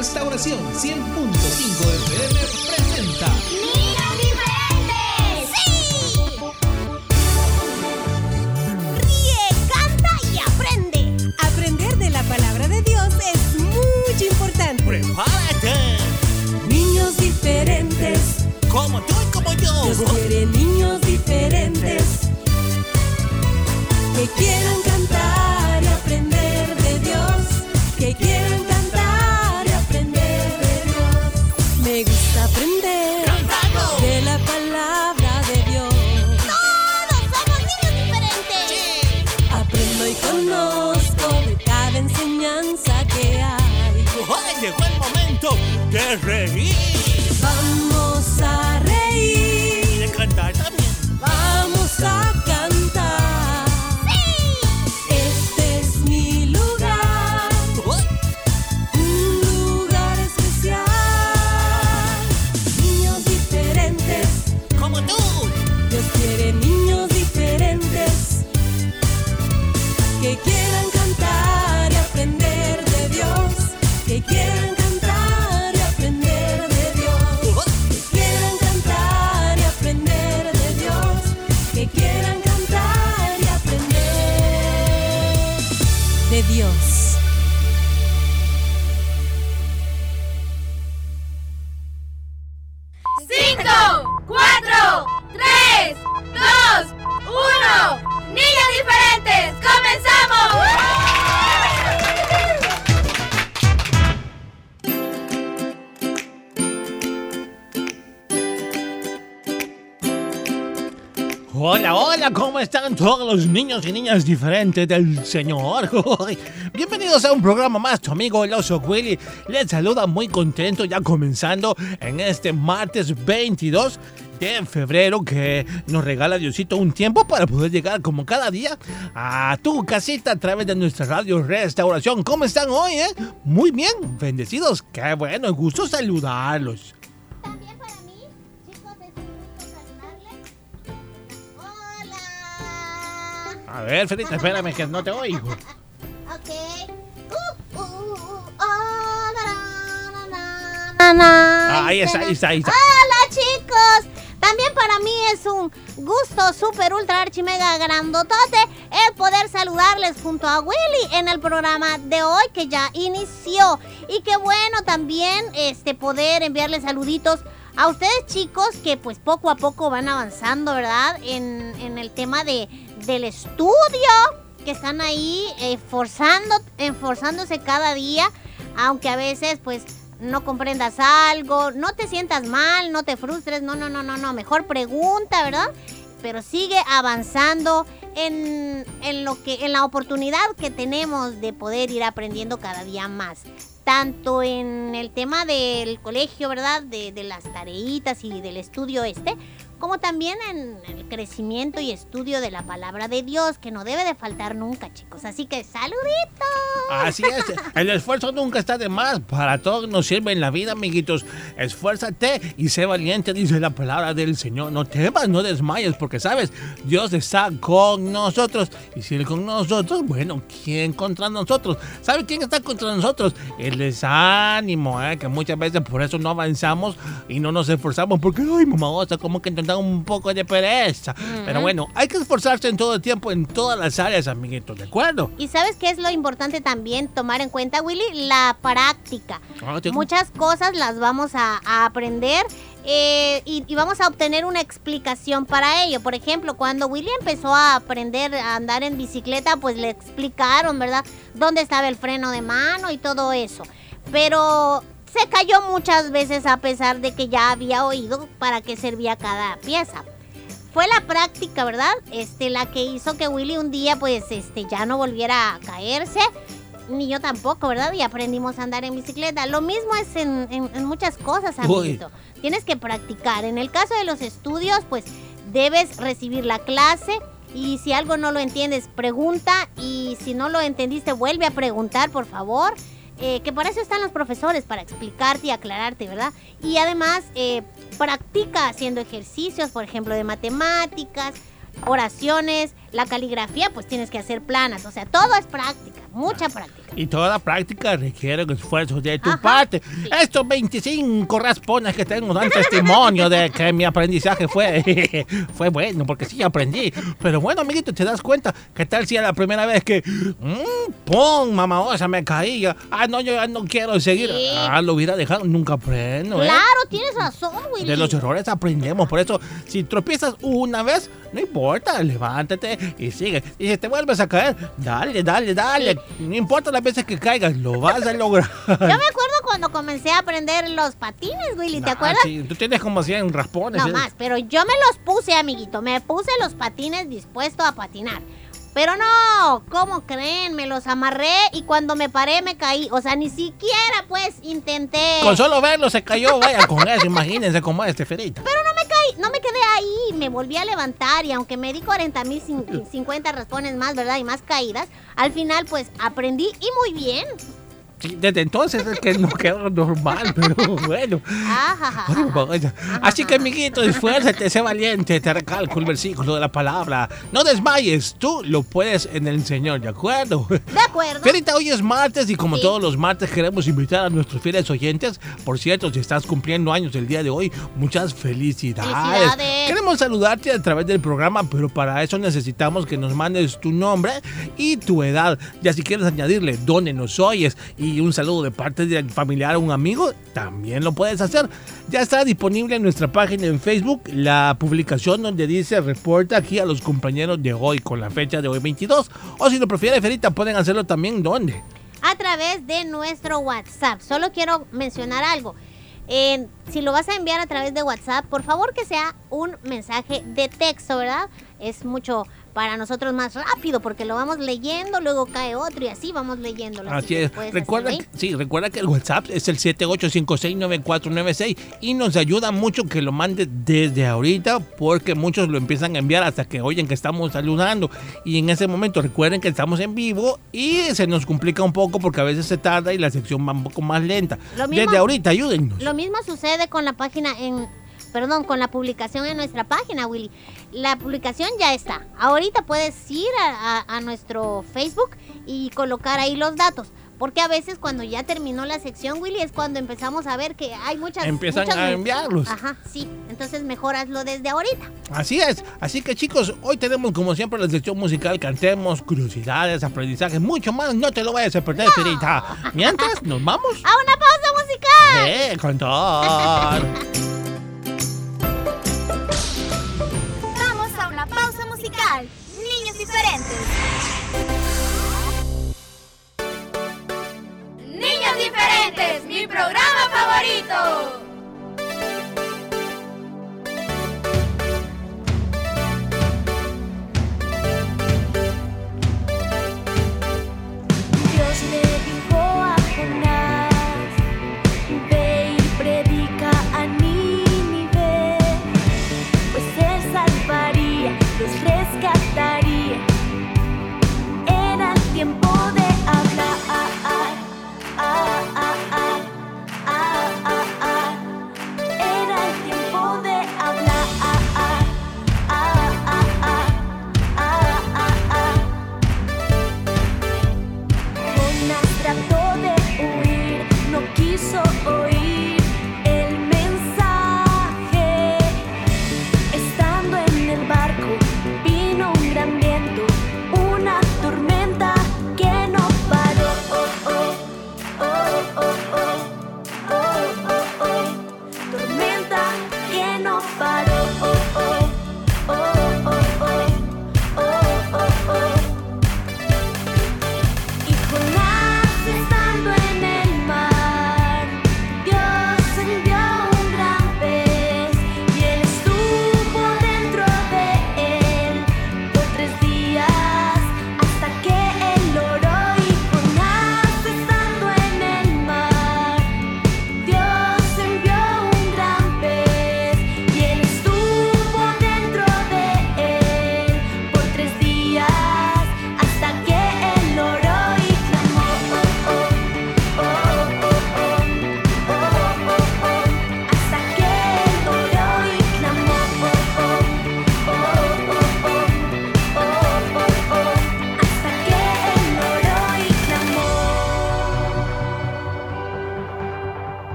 Restauración 100.5 FM presenta ¡Niños diferentes! ¡Sí! Ríe, canta y aprende. Aprender de la palabra de Dios es muy importante. ¡Prepárate! Niños diferentes. Como tú y como yo. Dios quiere todos los niños y niñas diferentes del Señor? Bienvenidos a un programa más, tu amigo el oso Willy les saluda muy contento ya comenzando en este martes 22 de febrero que nos regala Diosito un tiempo para poder llegar como cada día a tu casita a través de nuestra radio Restauración. ¿Cómo están hoy, eh? Muy bien, bendecidos, qué bueno, gusto saludarlos. A ver, Felita, espérame que no te oigo. Ok. Uh, oh, na, na, na, na, na. Ahí está, ahí está, ahí está. Hola chicos. También para mí es un gusto super ultra archi mega grandotote el poder saludarles junto a Willy en el programa de hoy que ya inició. Y qué bueno también este poder enviarles saluditos a ustedes chicos que pues poco a poco van avanzando, ¿verdad? En, en el tema de, del estudio, que están ahí eh, forzando, esforzándose cada día, aunque a veces pues no comprendas algo, no te sientas mal, no te frustres, no, no, no, no, no, mejor pregunta, ¿verdad? Pero sigue avanzando en, en lo que, en la oportunidad que tenemos de poder ir aprendiendo cada día más. Tanto en el tema del colegio, ¿verdad? De, de las tareitas y del estudio este, como también en el crecimiento y estudio de la palabra de Dios, que no debe de faltar nunca, chicos. Así que saluditos. Así es, el esfuerzo nunca está de más. Para todo nos sirve en la vida, amiguitos. Esfuérzate y sé valiente, dice la palabra del Señor. No temas, no desmayes, porque sabes, Dios está con nosotros. Y si Él con nosotros, bueno, ¿quién contra nosotros? ¿Sabe quién está contra nosotros? El desánimo, ¿eh? que muchas veces por eso no avanzamos y no nos esforzamos, porque, ay, mamá, o sea, que nos da un poco de pereza. Pero bueno, hay que esforzarse en todo el tiempo, en todas las áreas, amiguitos, ¿de acuerdo? Y sabes qué es lo importante también tomar en cuenta, Willy? La práctica. Ah, Muchas cosas las vamos a, a aprender eh, y, y vamos a obtener una explicación para ello. Por ejemplo, cuando Willy empezó a aprender a andar en bicicleta, pues le explicaron, ¿verdad? Dónde estaba el freno de mano y todo eso. Pero se cayó muchas veces a pesar de que ya había oído para qué servía cada pieza fue la práctica, ¿verdad? Este, la que hizo que Willy un día, pues, este, ya no volviera a caerse. Ni yo tampoco, ¿verdad? Y aprendimos a andar en bicicleta. Lo mismo es en, en- en muchas cosas, Uy. amiguito. Tienes que practicar. En el caso de los estudios, pues, debes recibir la clase. Y si algo no lo entiendes, pregunta. Y si no lo entendiste, vuelve a preguntar, por favor. Eh, que para eso están los profesores, para explicarte y aclararte, ¿verdad? Y además, eh, practica haciendo ejercicios, por ejemplo, de matemáticas, oraciones, la caligrafía pues tienes que hacer planas, o sea, todo es práctica, mucha práctica. Y toda práctica requiere un esfuerzo de tu Ajá, parte. sí. Estos 25 raspones que tengo dan testimonio de que mi aprendizaje fue, fue bueno, porque sí aprendí. Pero bueno, amiguito, te das cuenta, ¿qué tal si era la primera vez que, mmm, ¡pum! Mamá, osa, me caía. Ah, no, yo ya no quiero seguir. Sí. Ah, lo hubiera dejado, nunca aprendo, ¿eh? Claro, tienes razón, Willy. De los errores aprendemos, por eso si tropiezas una vez, no importa, levántate y sigue. Y si te vuelves a caer, dale, dale, dale. No importa las veces que caigas, lo vas a lograr. Yo me acuerdo cuando comencé a aprender los patines, Willy, ¿te Ah, acuerdas? sí, tú tienes como 100 raspones. No ¿eh? más, pero yo me los puse, amiguito. Me puse los patines dispuesto a patinar. Pero no, ¿cómo creen? Me los amarré y cuando me paré me caí. O sea, ni siquiera pues intenté. Con solo verlo se cayó, vaya con eso, imagínense cómo es este ferita. Pero no me caí, no me quedé ahí. Me volví a levantar y aunque me di 40 mil 50 raspones más, ¿verdad? Y más caídas, al final pues aprendí y muy bien. Desde entonces es que no quedó normal, pero bueno. Así que, amiguito, esfuérzate, sé valiente. Te recalco el versículo de la palabra. No desmayes, tú lo puedes en el Señor, ¿de acuerdo? De acuerdo. Fierita, hoy es martes y como Sí. todos los martes queremos invitar a nuestros fieles oyentes. Por cierto, si estás cumpliendo años el día de hoy, muchas felicidades. Felicidades. Queremos saludarte a través del programa, pero para eso necesitamos que nos mandes tu nombre y tu edad. Ya si quieres añadirle dónde nos oyes y un saludo de parte del familiar o un amigo, también lo puedes hacer. Ya está disponible en nuestra página en Facebook la publicación donde dice reporta aquí a los compañeros de hoy con la fecha de hoy 22. O si lo prefiere, Ferita, pueden hacerlo también donde. a través de nuestro WhatsApp. Solo quiero mencionar algo. Eh, si lo vas a enviar a través de WhatsApp, por favor que sea un mensaje de texto, ¿verdad? Es mucho para nosotros más rápido porque lo vamos leyendo, luego cae otro y así vamos leyéndolo. Así es. Recuerda, hacerlo que- sí, recuerda que el WhatsApp es el 78569496 y nos ayuda mucho que lo mande desde ahorita porque muchos lo empiezan a enviar hasta que oyen que estamos saludando y en ese momento recuerden que estamos en vivo y se nos complica un poco porque a veces se tarda y la sección va un poco más lenta. Lo mismo- desde ahorita ayúdennos. Lo mismo sucede con la página en... Perdón, con la publicación en nuestra página, Willy. La publicación ya está. Ahorita puedes ir a, a- a nuestro Facebook y colocar ahí los datos. Porque a veces cuando ya terminó la sección, Willy, es cuando empezamos a ver que hay muchas... Empiezan muchas a enviarlos. Ajá, sí. Entonces mejor hazlo desde ahorita. Así es. Así que chicos, hoy tenemos como siempre la sección musical, cantemos, curiosidades, aprendizajes, mucho más. No te lo vayas a perder, Ferita. Mientras, nos vamos. ¡A una pausa musical! Eh, cantar. Niños diferentes, mi programa favorito.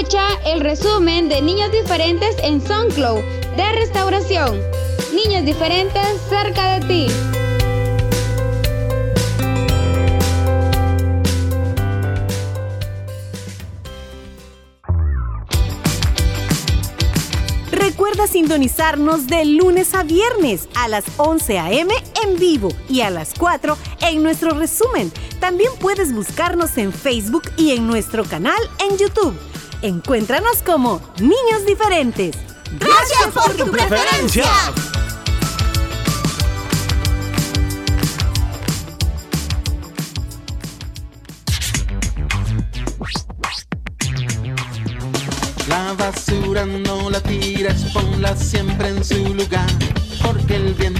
Escucha el resumen de Niños Diferentes en SoundCloud de Restauración. Niños Diferentes cerca de ti. Recuerda sintonizarnos de lunes a viernes a las 11 a.m. en vivo y a las 4 en nuestro resumen. También puedes buscarnos en Facebook y en nuestro canal en YouTube. Encuéntranos como Niños Diferentes. Gracias por tu preferencia. La basura no la tires, ponla siempre en su lugar, porque el viento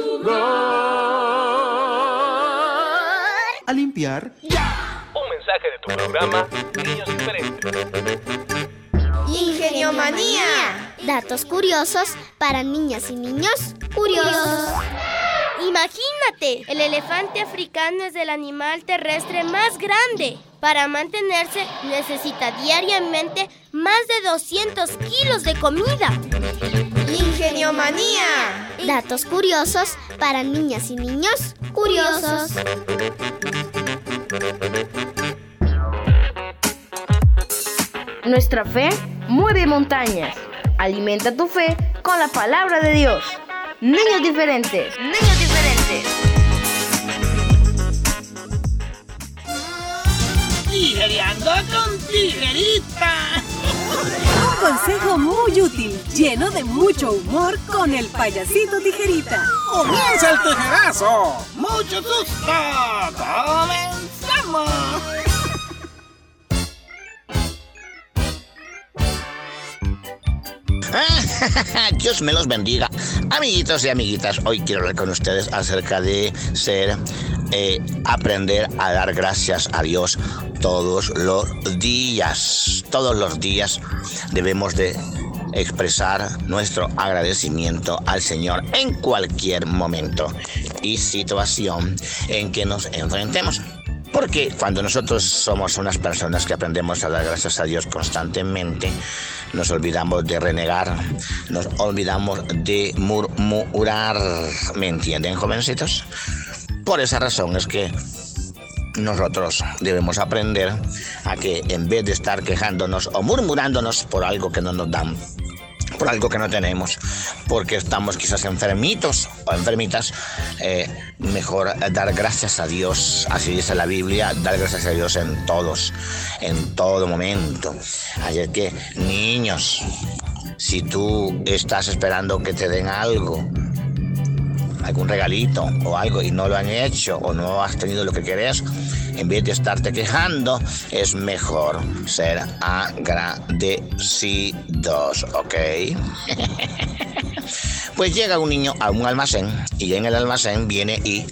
A limpiar. Un mensaje de tu programa Niños Diferentes. Ingeniomanía. Datos curiosos para niñas y niños curiosos. Imagínate, el elefante africano es el animal terrestre más grande. Para mantenerse necesita diariamente más de 200 kilos de comida. Ingeniomanía. Datos curiosos para niñas y niños curiosos. Nuestra fe mueve montañas. Alimenta tu fe con la palabra de Dios. Niños diferentes. Niños diferentes. Un consejo muy útil, lleno de mucho humor con el payasito tijerita. ¡Comienza el tijerazo! ¡Mucho susto! ¡Comenzamos! Dios me los bendiga. Amiguitos y amiguitas, hoy quiero hablar con ustedes acerca de ser, eh, aprender a dar gracias a Dios todos los días. Todos los días debemos de expresar nuestro agradecimiento al Señor en cualquier momento y situación en que nos enfrentemos. Porque cuando nosotros somos unas personas que aprendemos a dar gracias a Dios constantemente, nos olvidamos de renegar, nos olvidamos de murmurar. ¿Me entienden, jovencitos? Por esa razón es que nosotros debemos aprender a que en vez de estar quejándonos o murmurándonos por algo que no nos dan, por algo que no tenemos, porque estamos quizás enfermitos o enfermitas, eh, mejor dar gracias a Dios, así dice la Biblia, dar gracias a Dios en todos, en todo momento. Así que, niños, si tú estás esperando que te den algo, algún regalito o algo y no lo han hecho o no has tenido lo que querías, en vez de estarte quejando, es mejor ser agradecidos, ¿ok? pues llega un niño a un almacén y en el almacén viene y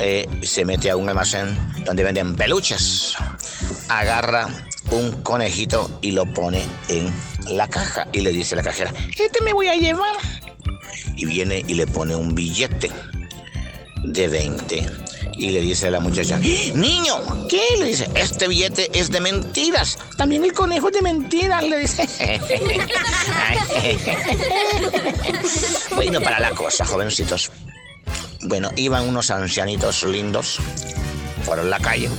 eh, se mete a un almacén donde venden peluches. Agarra un conejito y lo pone en la caja y le dice a la cajera, este me voy a llevar y viene y le pone un billete de 20 Y le dice a la muchacha, niño, ¿qué? Le dice, este billete es de mentiras. También el conejo es de mentiras, le dice. bueno, para la cosa, jovencitos. Bueno, iban unos ancianitos lindos por la calle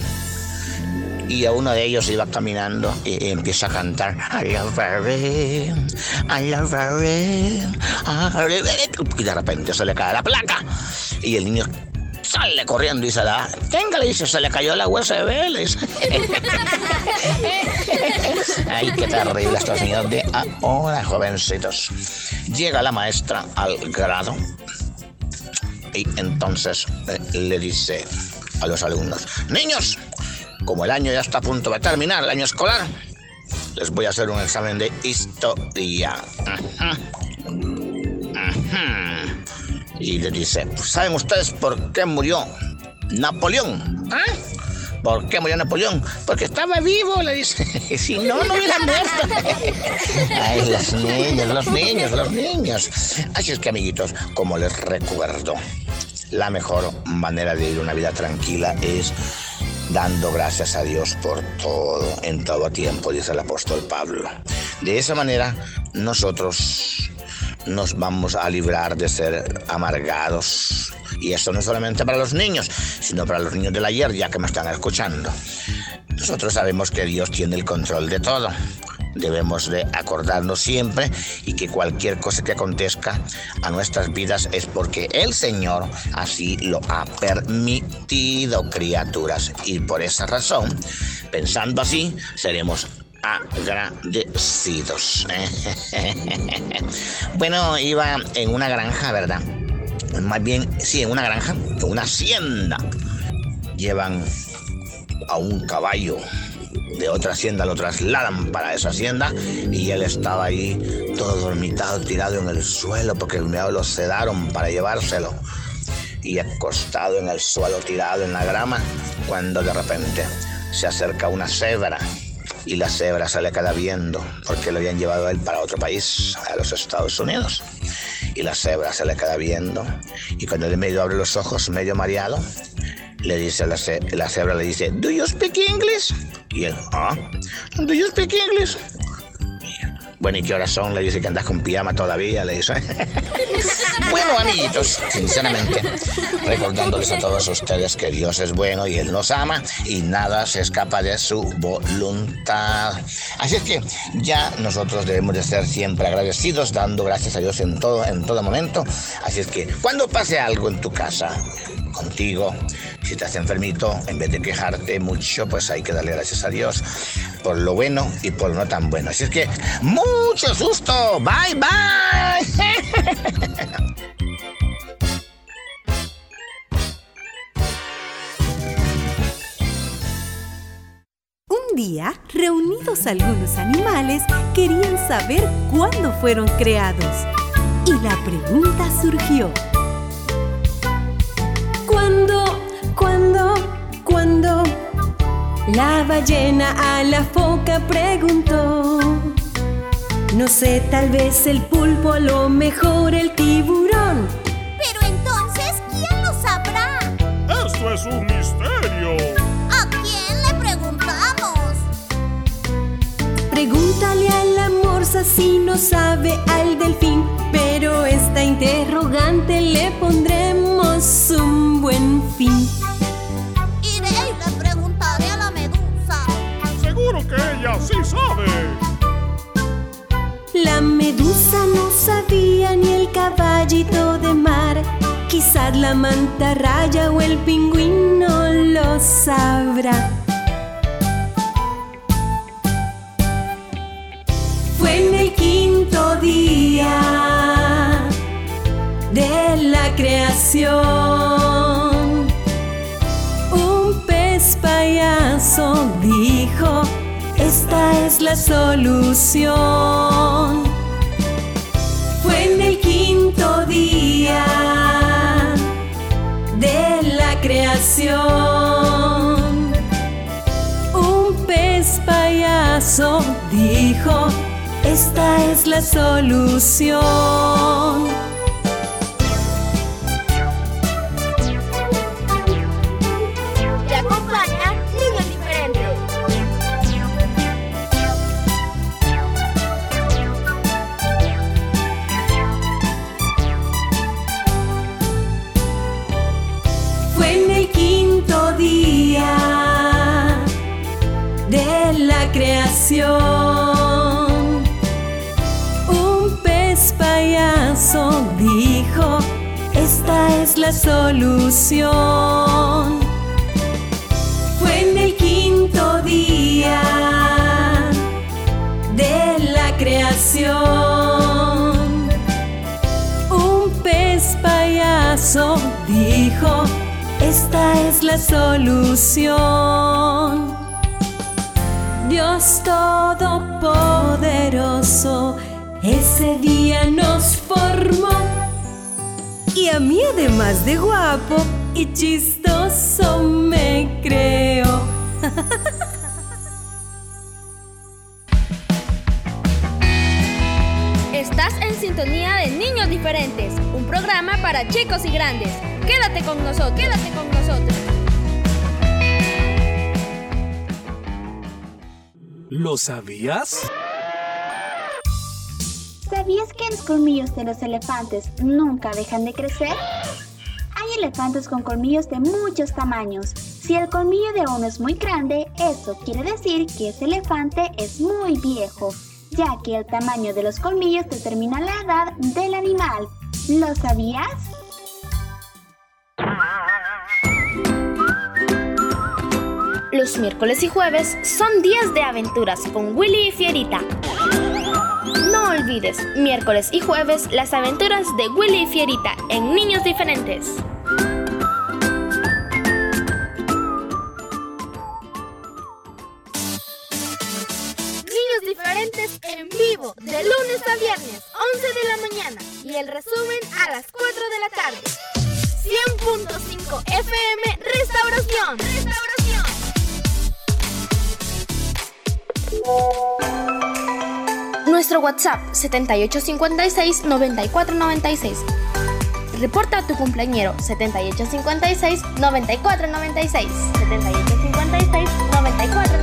y a uno de ellos iba caminando y empieza a cantar I love Barry, I love Barry, y de repente se le cae la placa y el niño sale corriendo y se da. Tenga, le dice, se le cayó la USB. Le dice. Ay, qué terrible estos niños de ahora, jovencitos. Llega la maestra al grado y entonces eh, le dice a los alumnos, niños, como el año ya está a punto de terminar, el año escolar, les voy a hacer un examen de historia. Ajá. Ajá. Y le dice, ¿saben ustedes por qué murió Napoleón? ¿Ah? ¿Por qué murió Napoleón? Porque estaba vivo, le dice. si no, no hubiera muerto. Ay, los niños, los niños, los niños. Así es que, amiguitos, como les recuerdo, la mejor manera de vivir una vida tranquila es dando gracias a Dios por todo, en todo tiempo, dice el apóstol Pablo. De esa manera, nosotros nos vamos a librar de ser amargados. Y esto no solamente para los niños, sino para los niños del ayer, ya que me están escuchando. Nosotros sabemos que Dios tiene el control de todo. Debemos de acordarnos siempre y que cualquier cosa que acontezca a nuestras vidas es porque el Señor así lo ha permitido, criaturas. Y por esa razón, pensando así, seremos agradecidos. bueno, iba en una granja, ¿verdad? Más bien, sí, en una granja, en una hacienda. Llevan a un caballo de otra hacienda, lo trasladan para esa hacienda y él estaba ahí todo dormitado, tirado en el suelo porque el meado lo sedaron para llevárselo. Y acostado en el suelo, tirado en la grama, cuando de repente se acerca una cebra y la cebra se le queda viendo porque lo habían llevado a él para otro país, a los Estados Unidos. Y la cebra se le queda viendo y cuando él medio abre los ojos, medio mareado, le dice la, ce la cebra, le dice, ¿Do you speak English? Y él, ¿ah? ¿Do you speak English? Bueno, ¿y qué horas son? Le dice que andas con pijama todavía, le dice. bueno, amiguitos, sinceramente, recordándoles a todos ustedes que Dios es bueno y Él nos ama y nada se escapa de su voluntad. Así es que ya nosotros debemos de ser siempre agradecidos, dando gracias a Dios en todo, en todo momento. Así es que cuando pase algo en tu casa, contigo, si estás enfermito, en vez de quejarte mucho, pues hay que darle gracias a Dios por lo bueno y por lo no tan bueno. Así es que, mucho susto. Bye, bye. día, reunidos algunos animales, querían saber cuándo fueron creados. Y la pregunta surgió. ¿Cuándo? ¿Cuándo? ¿Cuándo? La ballena a la foca preguntó. No sé, tal vez el pulpo, a lo mejor el tiburón. Pero entonces, ¿quién lo sabrá? Esto es un morsa si no sabe al delfín. Pero esta interrogante le pondremos un buen fin. Iré y le preguntaré a la medusa. Seguro que ella sí sabe. La medusa no sabía ni el caballito de mar. Quizás la mantarraya o el pingüino lo sabrá. Día de la creación. Un pez payaso dijo, esta es la solución. Fue en el quinto día de la creación. Un pez payaso dijo, esta es la solución. Solución. Fue en el quinto día de la creación. Un pez payaso dijo, esta es la solución. Dios Todopoderoso ese día nos formó. Y a mí además de guapo y chistoso me creo. Estás en sintonía de Niños Diferentes, un programa para chicos y grandes. Quédate con nosotros, quédate con nosotros. ¿Lo sabías? ¿Sabías que los colmillos de los elefantes nunca dejan de crecer? Hay elefantes con colmillos de muchos tamaños. Si el colmillo de uno es muy grande, eso quiere decir que ese elefante es muy viejo, ya que el tamaño de los colmillos determina la edad del animal. ¿Lo sabías? Los miércoles y jueves son días de aventuras con Willy y Fierita. Olvides, miércoles y jueves, las aventuras de Willy y Fierita en Niños Diferentes. WhatsApp 7856-9496. Reporta a tu cumpleañero 7856-9496. 7856-9496.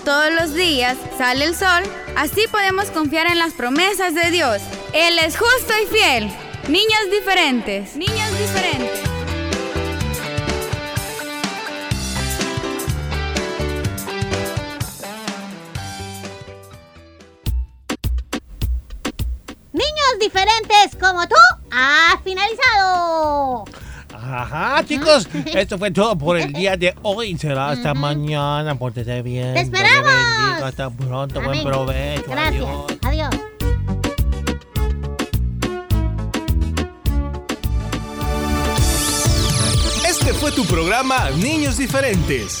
Todos los días sale el sol, así podemos confiar en las promesas de Dios. Él es justo y fiel. Niños diferentes. Niños diferentes. Niños diferentes como tú, ha finalizado. Ajá, chicos, esto fue todo por el día de hoy. Será hasta mañana. Pórtese bien. ¡Te esperamos! Hasta pronto. Buen provecho. Gracias. Adiós. Adiós. Este fue tu programa Niños Diferentes.